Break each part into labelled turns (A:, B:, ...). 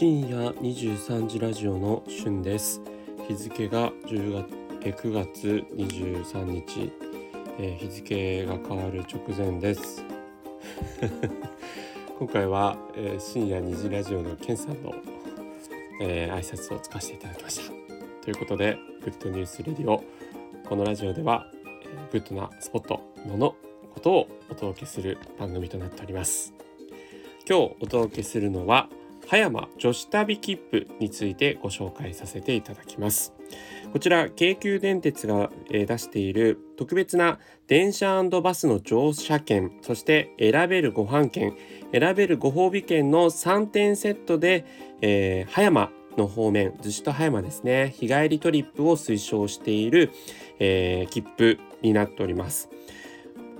A: は23時ラジオのしゅんです。日付が10月え9月23日、えー日付が変わる直前です。今回は、えー深夜2時ラジオのケンさんの、えー挨拶を使わせていただきました。ということでグッドニュースレディオ。このラジオでは、えーグッドなスポットののことをお届けする番組となっております。今日お届けするのは葉山女子旅切符についてご紹介させていただきます。こちら京急電鉄が出している特別な電車バスの乗車券そして選べるご飯券選べるご褒美券の3点セットで、えー葉山の方面逗子と葉山ですね日帰りトリップを推奨している、えー切符になっております。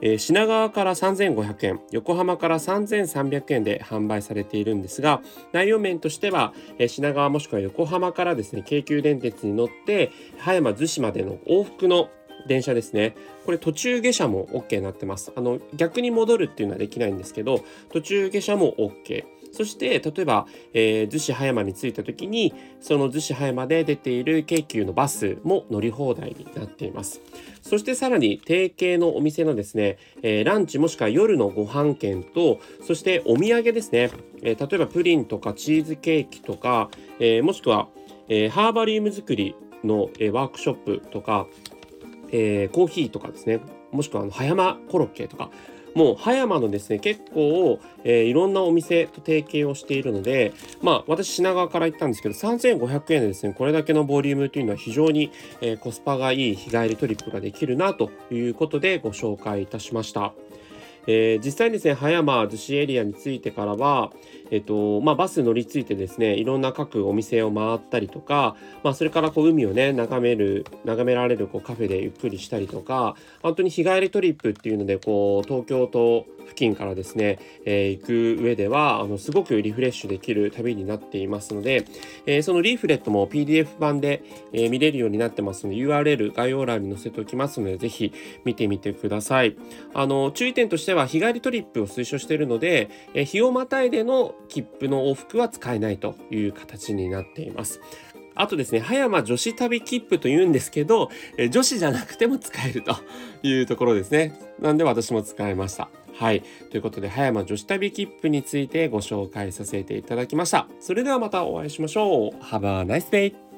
A: えー品川から3500円横浜から3300円で販売されているんですが内容面としては、えー品川もしくは横浜からですね京急電鉄に乗って葉山逗子までの往復の電車ですね。これ途中下車も OK になってます。あの逆に戻るっていうのはできないんですけど途中下車も OK そして例えば、えー逗子葉山に着いた時にその逗子葉山で出ている京急のバスも乗り放題になっています。そしてさらに提携のお店のですね、えーランチもしくは夜のご飯券とそしてお土産ですね、えー例えばプリンとかチーズケーキとか、えーもしくは、えーハーバリウム作りの、えーワークショップとか、えーコーヒーとかですね。もしくはあの葉山コロッケとか。もう葉山のですね結構、えーいろんなお店と提携をしているのでまあ私品川から行ったんですけど3500円でですねこれだけのボリュームというのは非常に、えーコスパがいい日帰りトリップができるなということでご紹介いたしました。えー実際にですね葉山逗子エリアに着いてからは、えっとまあ、バス乗り継いでですねいろんな各お店を回ったりとか、まあ、それからこう海をね眺める眺められるこうカフェでゆっくりしたりとか本当に日帰りトリップっていうのでこう東京都付近からですね、えー行く上ではあのすごくリフレッシュできる旅になっていますので、えーそのリーフレットも PDF 版で、え見れるようになってますので URL 概要欄に載せておきますのでぜひ見てみてください。あの注意点としては日帰りトリップを推奨しているので、えー日をまたいでの切符の往復は使えないという形になっています。あとですね、葉山女子旅切符というんですけど、えー女子じゃなくても使えるというところですね。なんで私も使いました。はい。ということで、葉山女子旅切符についてご紹介させていただきました。それではまたお会いしましょう。Have a nice day!